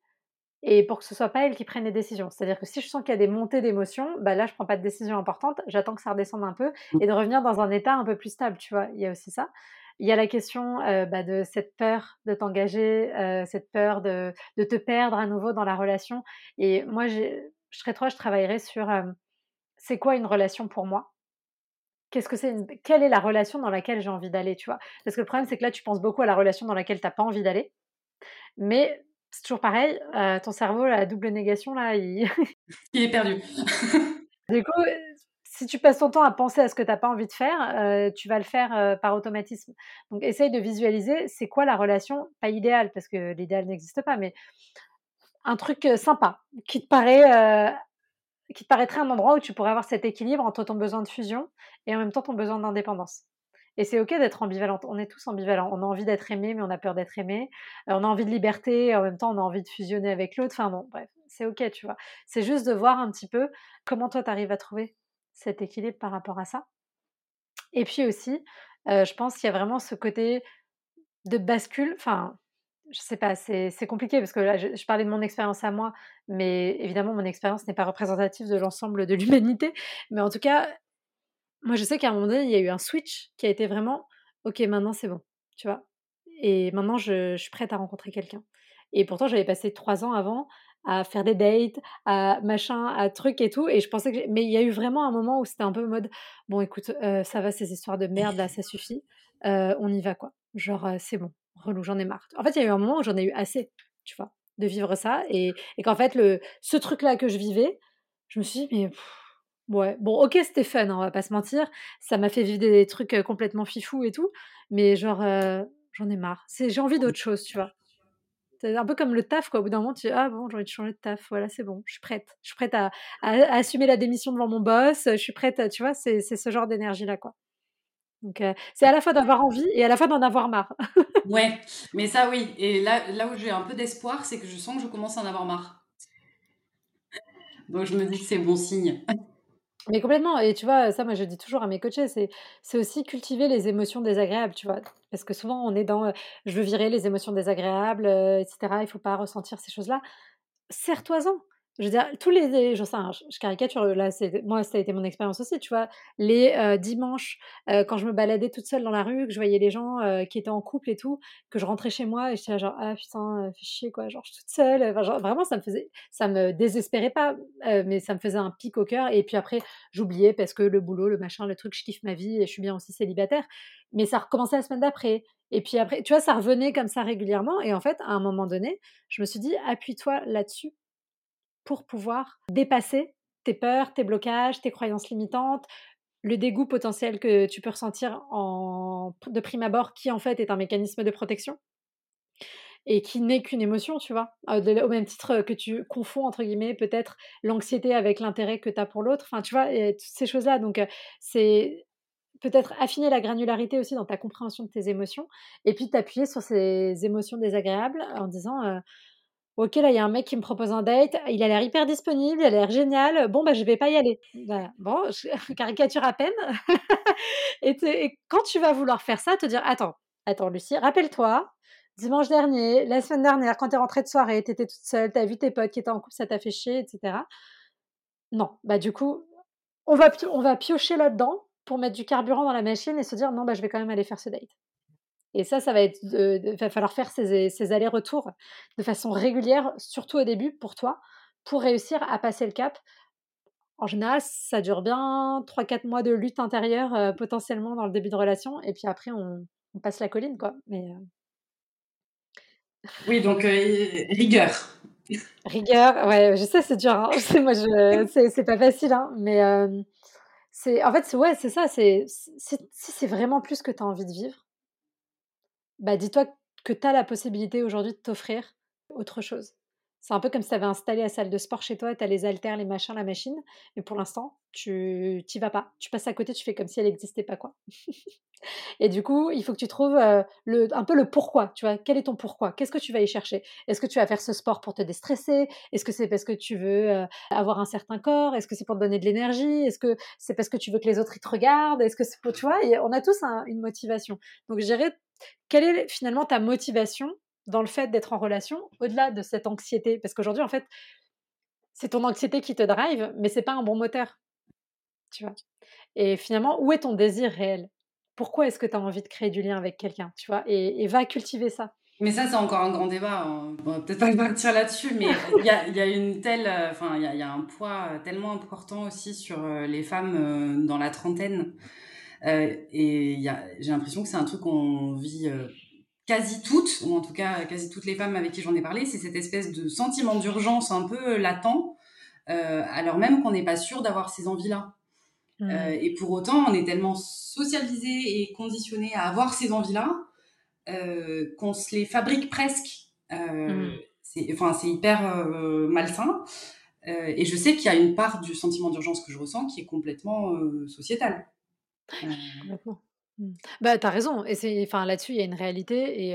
et pour que ce soit pas elle qui prenne les décisions. C'est-à-dire que si je sens qu'il y a des montées d'émotions, bah là, je prends pas de décision importante, j'attends que ça redescende un peu mmh. et de revenir dans un état un peu plus stable, tu vois. Il y a aussi ça. Il y a la question bah, de cette peur de t'engager, cette peur de, de, te perdre à nouveau dans la relation. Et moi, je serais toi, je travaillerais sur c'est quoi une relation pour moi? Qu'est-ce que c'est Quelle est la relation dans laquelle j'ai envie d'aller, tu vois? Parce que le problème, c'est que là, tu penses beaucoup à la relation dans laquelle tu n'as pas envie d'aller. Mais c'est toujours pareil, euh, ton cerveau, la double négation, là, il... il est perdu. du coup, si tu passes ton temps à penser à ce que tu n'as pas envie de faire, euh, tu vas le faire euh, par automatisme. Donc, essaye de visualiser c'est quoi la relation, pas idéale, parce que l'idéal n'existe pas, mais un truc sympa, qui te paraît... qui te paraîtrait un endroit où tu pourrais avoir cet équilibre entre ton besoin de fusion et en même temps ton besoin d'indépendance. Et c'est ok d'être ambivalente. On est tous ambivalents. On a envie d'être aimé, mais on a peur d'être aimé. On a envie de liberté, en même temps, on a envie de fusionner avec l'autre. Enfin bon, bref, c'est ok, tu vois. C'est juste de voir un petit peu comment toi, tu arrives à trouver cet équilibre par rapport à ça. Et puis aussi, je pense qu'il y a vraiment ce côté de bascule. Enfin, je sais pas, c'est compliqué parce que là, je, je parlais de mon expérience à moi, mais évidemment, mon expérience n'est pas représentative de l'ensemble de l'humanité. Mais en tout cas, moi, je sais qu'à un moment donné, il y a eu un switch qui a été vraiment OK, maintenant c'est bon, tu vois? Et maintenant, je, suis prête à rencontrer quelqu'un. Et pourtant, j'avais passé trois ans avant à faire des dates, à machin, à trucs et tout. Et je pensais que. Mais il y a eu vraiment un moment où c'était un peu mode bon, écoute, euh, ça va, ces histoires de merde là, ça suffit. Euh, on y va, quoi. Genre, euh, c'est bon, relou, j'en ai marre. En fait, il y a eu un moment où j'en ai eu assez, tu vois, de vivre ça. Et, qu'en fait, le, ce truc-là que je vivais, je me suis dit, mais. Ouais, bon, ok, c'était fun, hein, on va pas se mentir. Ça m'a fait vivre des trucs complètement fifou et tout, mais genre, j'en ai marre. C'est, j'ai envie d'autre chose, tu vois. C'est un peu comme le taf, quoi. Au bout d'un moment, tu dis, ah bon, j'ai envie de changer de taf. Voilà, c'est bon, je suis prête. Je suis prête à, assumer la démission devant mon boss. Je suis prête, à, tu vois, c'est, ce genre d'énergie-là, quoi. Donc, c'est à la fois d'avoir envie et à la fois d'en avoir marre. ouais, mais ça, oui. Et là, là où j'ai un peu d'espoir, c'est que je sens que je commence à en avoir marre. Donc, je me dis que c'est bon signe. Mais complètement et tu vois, ça moi je dis toujours à mes coachés, c'est c'est aussi cultiver les émotions désagréables, tu vois? Parce que souvent on est dans, je veux virer les émotions désagréables, etc. Il il faut pas ressentir ces choses-là. Serre-toi-en! Je veux dire, tous les, je sais, je, caricature, là, moi, ça a été mon expérience aussi, tu vois. Les dimanches, quand je me baladais toute seule dans la rue, que je voyais les gens qui étaient en couple et tout, que je rentrais chez moi et j'étais genre, ah putain, fais chier, quoi, genre, je suis toute seule. vraiment, ça me faisait, ça me désespérait pas, mais ça me faisait un pic au cœur. Et puis après, j'oubliais parce que le boulot, le machin, le truc, je kiffe ma vie et je suis bien aussi célibataire. Mais ça recommençait la semaine d'après. Et puis après, tu vois, ça revenait comme ça régulièrement. Et en fait, à un moment donné, je me suis dit, appuie-toi là-dessus pour pouvoir dépasser tes peurs, tes blocages, tes croyances limitantes, le dégoût potentiel que tu peux ressentir en, de prime abord, qui en fait est un mécanisme de protection. et qui n'est qu'une émotion, tu vois? au même titre que tu confonds, entre guillemets, peut-être l'anxiété avec l'intérêt que tu as pour l'autre. Enfin, tu vois, toutes ces choses-là. Donc, c'est peut-être affiner la granularité aussi dans ta compréhension de tes émotions et puis t'appuyer sur ces émotions désagréables en disant Ok, là, il y a un mec qui me propose un date, il a l'air hyper disponible, il a l'air génial. Bon, bah, je vais pas y aller. Bah, bon, je caricature à peine. et, et, quand tu vas vouloir faire ça, te dire Attends, attends, Lucie, rappelle-toi, dimanche dernier, la semaine dernière, quand tu es rentrée de soirée, tu étais toute seule, tu as vu tes potes qui étaient en couple, ça t'a fait chier, etc. Non, bah, du coup, on va, on va piocher là-dedans pour mettre du carburant dans la machine et se dire Non, bah, je vais quand même aller faire ce date. Et ça, ça va être, il va falloir faire ces, allers-retours de façon régulière, surtout au début pour toi, pour réussir à passer le cap. En général, ça dure bien 3-4 mois de lutte intérieure euh, potentiellement dans le début de relation, et puis après on, passe la colline, quoi. Mais euh oui, donc euh, rigueur. Rigueur, ouais, je sais, c'est dur. Hein. moi, je, c'est, pas facile, hein, mais c'est, en fait, ouais, c'est ça. C'est, si c'est vraiment plus que tu as envie de vivre, bah, dis-toi que tu as la possibilité aujourd'hui de t'offrir autre chose. C'est un peu comme si tu avais installé la salle de sport chez toi, tu as les haltères, les machins, la machine, mais pour l'instant, tu n'y vas pas. Tu passes à côté, tu fais comme si elle n'existait pas. quoi. et du coup, il faut que tu trouves le, un peu le pourquoi. Tu vois, quel est ton pourquoi? Qu'est-ce que tu vas y chercher? Est-ce que tu vas faire ce sport pour te déstresser? Est-ce que c'est parce que tu veux avoir un certain corps? Est-ce que c'est pour te donner de l'énergie? Est-ce que c'est parce que tu veux que les autres ils te regardent? Est-ce que c'est pour, tu vois? On a tous une motivation. Donc, je dirais quelle est finalement ta motivation dans le fait d'être en relation, au-delà de cette anxiété Parce qu'aujourd'hui, en fait, c'est ton anxiété qui te drive, mais c'est pas un bon moteur. Tu vois? Et finalement, où est ton désir réel? Pourquoi est-ce que tu as envie de créer du lien avec quelqu'un Tu vois? Et, va cultiver ça. Mais ça, c'est encore un grand débat. Hein. Peut-être pas partir là-dessus, mais il y a, une telle, enfin, il y, a, un poids tellement important aussi sur euh, les femmes euh, dans la trentaine. Euh, et j'ai l'impression que c'est un truc qu'on vit euh, quasi toutes, ou en tout cas quasi toutes les femmes avec qui j'en ai parlé, c'est cette espèce de sentiment d'urgence un peu latent, euh, alors même qu'on n'est pas sûr d'avoir ces envies-là. Mmh. et pour autant, on est tellement socialisé et conditionné à avoir ces envies-là qu'on se les fabrique presque. Mmh. C'est enfin, hyper malsain. et je sais qu'il y a une part du sentiment d'urgence que je ressens qui est complètement sociétale. Complètement. Mmh. Bah, tu as raison et c'est enfin, là-dessus, il y a une réalité et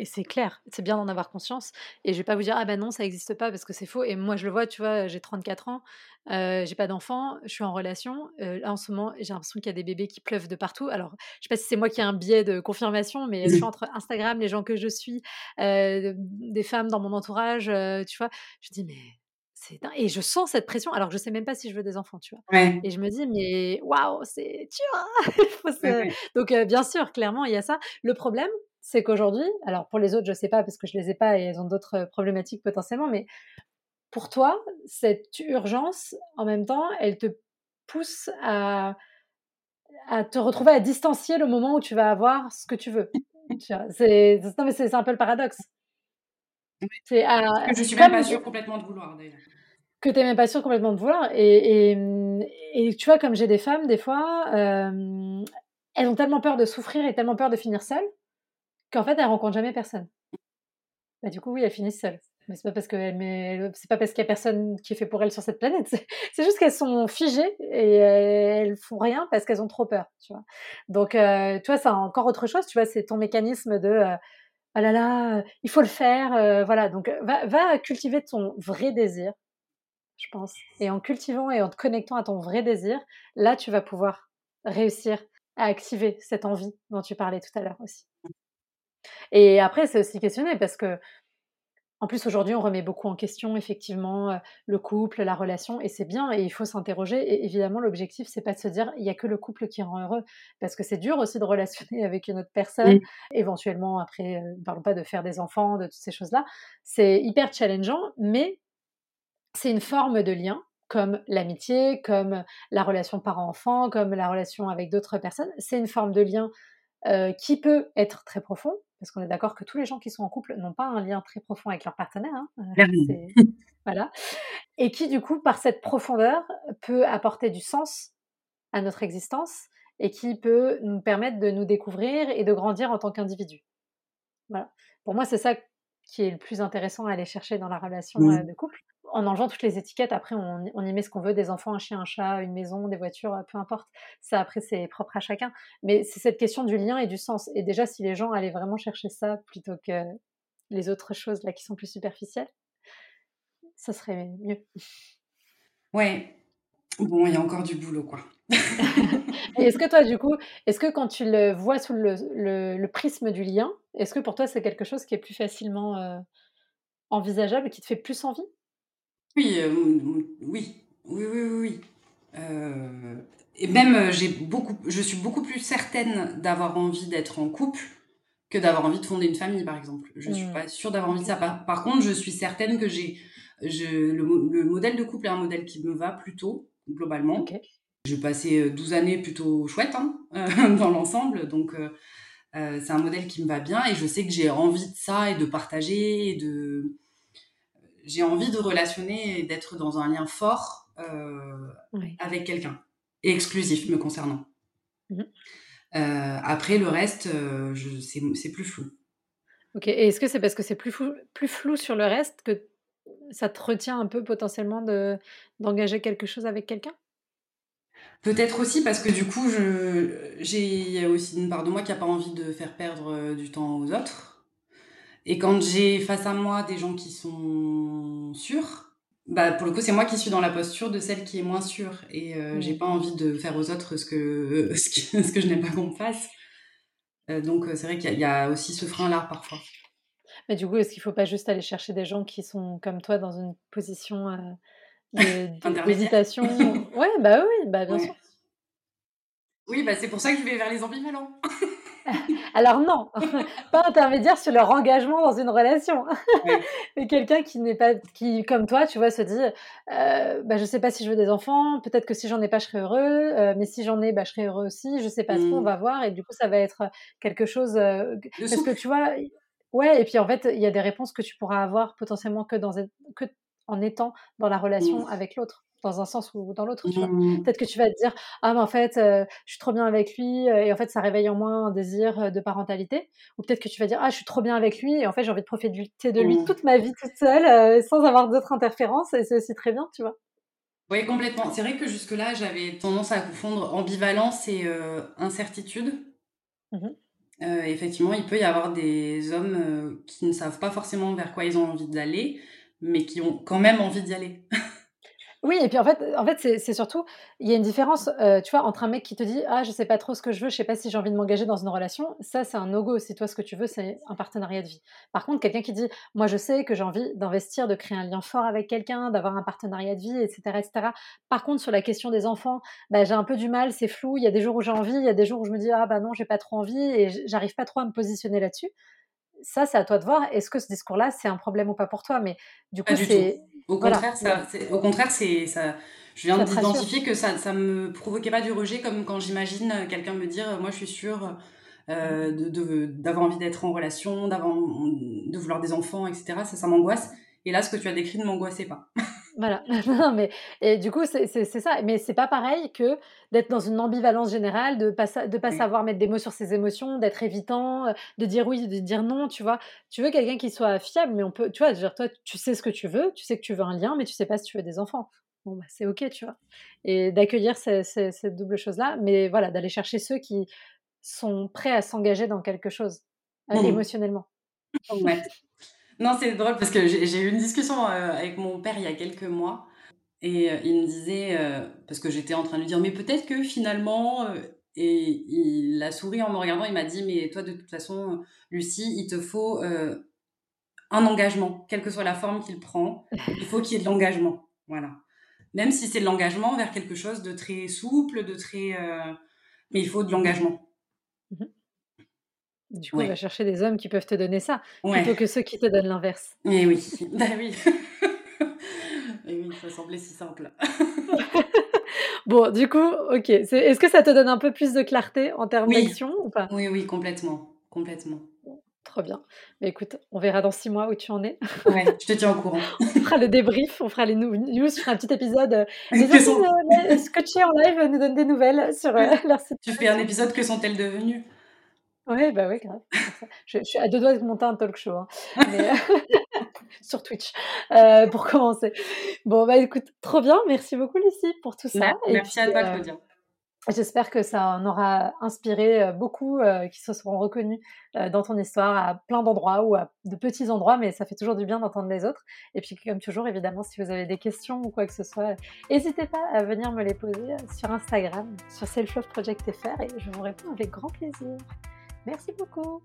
et c'est clair. C'est bien d'en avoir conscience et je vais pas vous dire: «Ah bah non, ça existe pas» parce que c'est faux et moi je le vois, tu vois? J'ai 34 ans, euh, j'ai pas d'enfant, je suis en relation, là en ce moment, j'ai l'impression qu'il y a des bébés qui pleuvent de partout. Alors, je sais pas si c'est moi qui ai un biais de confirmation, mais je suis entre Instagram, les gens que je suis, des femmes dans mon entourage, tu vois? Je dis: «Mais et je sens cette pression alors que je sais même pas si je veux des enfants, tu vois. Et je me dis mais waouh, c'est dur. Hein, donc bien sûr, clairement, il y a ça. Le problème, c'est qu'aujourd'hui, alors pour les autres, je sais pas parce que je les ai pas et elles ont d'autres problématiques potentiellement, mais pour toi, cette urgence, en même temps, elle te pousse à, à te retrouver à distancier le moment où tu vas avoir ce que tu veux. c'est, non, mais c'est, un peu le paradoxe. C'est à, je suis même pas sûre complètement de vouloir d'ailleurs que tu n'es même pas sûr complètement de vouloir. Et, et, tu vois, comme j'ai des femmes, des fois, euh, elles ont tellement peur de souffrir et tellement peur de finir seules qu'en fait, elles rencontrent jamais personne. Bah, du coup, oui, elles finissent seules. Mais c'est pas parce que c'est pas parce qu'il y a personne qui est fait pour elles sur cette planète. C'est juste qu'elles sont figées et elles font rien parce qu'elles ont trop peur, tu vois. Donc, euh, tu vois, c'est encore autre chose. Tu vois, c'est ton mécanisme de euh, ah là là, il faut le faire. voilà. Donc, va, va cultiver ton vrai désir je pense. Et en cultivant et en te connectant à ton vrai désir, là, tu vas pouvoir réussir à activer cette envie dont tu parlais tout à l'heure aussi. Et après, c'est aussi questionner parce que, en plus, aujourd'hui, on remet beaucoup en question, effectivement, euh, le couple, la relation, et c'est bien, et il faut s'interroger. Et évidemment, l'objectif, c'est pas de se dire, il y a que le couple qui rend heureux, parce que c'est dur aussi de relationner avec une autre personne. Éventuellement, après, euh, ne parlons pas de faire des enfants, de toutes ces choses-là. C'est hyper challengeant, mais c'est une forme de lien, comme l'amitié, comme la relation parent-enfant, comme la relation avec d'autres personnes. C'est une forme de lien euh, qui peut être très profond, parce qu'on est d'accord que tous les gens qui sont en couple n'ont pas un lien très profond avec leur partenaire. Hein, euh, voilà. Et qui, du coup, par cette profondeur, peut apporter du sens à notre existence et qui peut nous permettre de nous découvrir et de grandir en tant qu'individu. Voilà. Pour moi, c'est ça qui est le plus intéressant à aller chercher dans la relation de couple. En enlevant toutes les étiquettes, après, on, on, y met ce qu'on veut, des enfants, un chien, un chat, une maison, des voitures, peu importe. Ça, après, c'est propre à chacun. Mais c'est cette question du lien et du sens. Et déjà, si les gens allaient vraiment chercher ça plutôt que les autres choses là qui sont plus superficielles, ça serait mieux. Ouais. Bon, il y a encore du boulot, quoi. est-ce que toi, du coup, est-ce que quand tu le vois sous le, le, prisme du lien, est-ce que pour toi, c'est quelque chose qui est plus facilement euh, envisageable, qui te fait plus envie? Oui, euh, oui, oui, oui, oui. Euh, et même, j'ai beaucoup, je suis beaucoup plus certaine d'avoir envie d'être en couple que d'avoir envie de fonder une famille, par exemple. Je suis mmh. pas sûre d'avoir envie de ça. Par, contre, je suis certaine que j'ai, je, le, modèle de couple est un modèle qui me va plutôt, globalement. J'ai passé 12 années plutôt chouettes hein, dans l'ensemble, donc euh, euh, c'est un modèle qui me va bien et je sais que j'ai envie de ça et de partager et de j'ai envie de relationner et d'être dans un lien fort euh, avec quelqu'un et exclusif me concernant. Mmh. après le reste, c'est plus flou. Ok, et est-ce que c'est parce que c'est plus flou, plus flou sur le reste que ça te retient un peu potentiellement de d'engager quelque chose avec quelqu'un? Peut-être aussi parce que du coup, j'ai aussi une part de moi qui n'a pas envie de faire perdre euh, du temps aux autres. Et quand j'ai face à moi des gens qui sont sûrs, bah pour le coup, c'est moi qui suis dans la posture de celle qui est moins sûre. Et euh, j'ai pas envie de faire aux autres ce que, ce que, je n'aime pas qu'on me fasse. Euh, donc c'est vrai qu'il y, a aussi ce frein-là parfois. Mais du coup, est-ce qu'il faut pas juste aller chercher des gens qui sont comme toi dans une position d'hésitation? ouais, bah oui, bah bien sûr. Oui, bah c'est pour ça que je vais vers les ambivalents. Alors non, pas intermédiaire sur leur engagement dans une relation. Mais quelqu'un qui n'est pas, qui comme toi, tu vois, se dit, euh, bah, je sais pas si je veux des enfants, peut-être que si j'en ai pas, je serai heureux, euh, mais si j'en ai, bah, je serai heureux aussi, je sais pas trop, on mmh. va voir, et du coup, ça va être quelque chose, euh, parce que tu vois, ouais, et puis en fait, il y a des réponses que tu pourras avoir potentiellement que dans que en étant dans la relation mmh. avec l'autre dans un sens ou dans l'autre. Mmh. Peut-être que tu vas te dire ah mais en fait je suis trop bien avec lui et en fait ça réveille en moi un désir de parentalité. Ou peut-être que tu vas dire ah je suis trop bien avec lui et en fait j'ai envie de profiter de lui mmh. toute ma vie toute seule sans avoir d'autres interférences et c'est aussi très bien tu vois. Oui complètement. C'est vrai que jusque là j'avais tendance à confondre ambivalence et incertitude. effectivement, il peut y avoir des hommes qui ne savent pas forcément vers quoi ils ont envie d'aller, mais qui ont quand même envie d'y aller. Oui, et puis en fait, en fait c'est surtout, il y a une différence, euh, tu vois, entre un mec qui te dit Ah, je sais pas trop ce que je veux, je sais pas si j'ai envie de m'engager dans une relation. Ça, c'est un no-go. Si toi, ce que tu veux, c'est un partenariat de vie. Par contre, quelqu'un qui dit Moi, je sais que j'ai envie d'investir, de créer un lien fort avec quelqu'un, d'avoir un partenariat de vie, etc., etc. Par contre, sur la question des enfants, bah, j'ai un peu du mal, c'est flou. Il y a des jours où j'ai envie, il y a des jours où je me dis Ah, bah non, j'ai pas trop envie et j'arrive pas trop à me positionner là-dessus ça, c'est à toi de voir. Est-ce que ce discours-là, c'est un problème ou pas pour toi? Mais du coup, c'est. Au contraire, ça, au contraire, c'est ça. Je viens d'identifier que ça, ça me provoquait pas du rejet, comme quand j'imagine quelqu'un me dire, moi, je suis sûre euh, de d'avoir envie d'être en relation, d'avoir, de vouloir des enfants, etc. Ça, ça m'angoisse. Et là, ce que tu as décrit ne m'angoissait pas. Voilà. non, mais et du coup, c'est ça. Mais c'est pas pareil que d'être dans une ambivalence générale, de pas de pas savoir mettre des mots sur ses émotions, d'être évitant, euh, de dire oui, de dire non. Tu vois, tu veux quelqu'un qui soit fiable, mais on peut, tu vois, dire toi, tu sais ce que tu veux, tu sais que tu veux un lien, mais tu sais pas si tu veux des enfants. Bon, bah, c'est ok, tu vois. Et d'accueillir cette double chose-là, mais voilà, d'aller chercher ceux qui sont prêts à s'engager dans quelque chose euh, mmh. émotionnellement. Ouais. Non, c'est drôle parce que j'ai eu une discussion euh, avec mon père il y a quelques mois et euh, il me disait, euh, parce que j'étais en train de lui dire, mais peut-être que finalement, et il a souri en me regardant, il m'a dit, mais toi de toute façon, Lucie, il te faut un engagement, quelle que soit la forme qu'il prend, il faut qu'il y ait de l'engagement. Voilà. Même si c'est de l'engagement vers quelque chose de très souple, de très... mais il faut de l'engagement. Mmh du coup, on va chercher des hommes qui peuvent te donner ça, plutôt que ceux qui te donnent l'inverse. Eh oui, bah oui. Et oui, ça semblait si simple. bon, du coup, ok. Est-ce que ça te donne un peu plus de clarté en termes d'action ou pas? Oui, oui, complètement. Complètement. trop bien. Mais écoute, on verra dans six mois où tu en es. ouais, je te tiens au courant. on fera le débrief, on fera les news, je ferai un petit épisode. Euh, les autres, sont... euh, en live nous donnent des nouvelles sur euh, leur site. Tu fais un épisode, que sont-elles devenues? Ouais, bah, ouais, grave. Je je suis à 2 doigts de monter un talk show, hein, mais sur Twitch, heu, pour commencer. Bon, bah, écoute, trop bien, merci beaucoup Lucie pour tout ça et merci à toi, heu, Claudia. j'espère que ça en aura inspiré, heu, beaucoup, qui se seront reconnus, dans ton histoire à plein d'endroits ou à de petits endroits, mais ça fait toujours du bien d'entendre les autres et puis comme toujours, évidemment, si vous avez des questions ou quoi que ce soit, hésitez pas à venir me les poser, sur Instagram, sur selfloveproject.fr et je vous réponds avec grand plaisir. Merci beaucoup.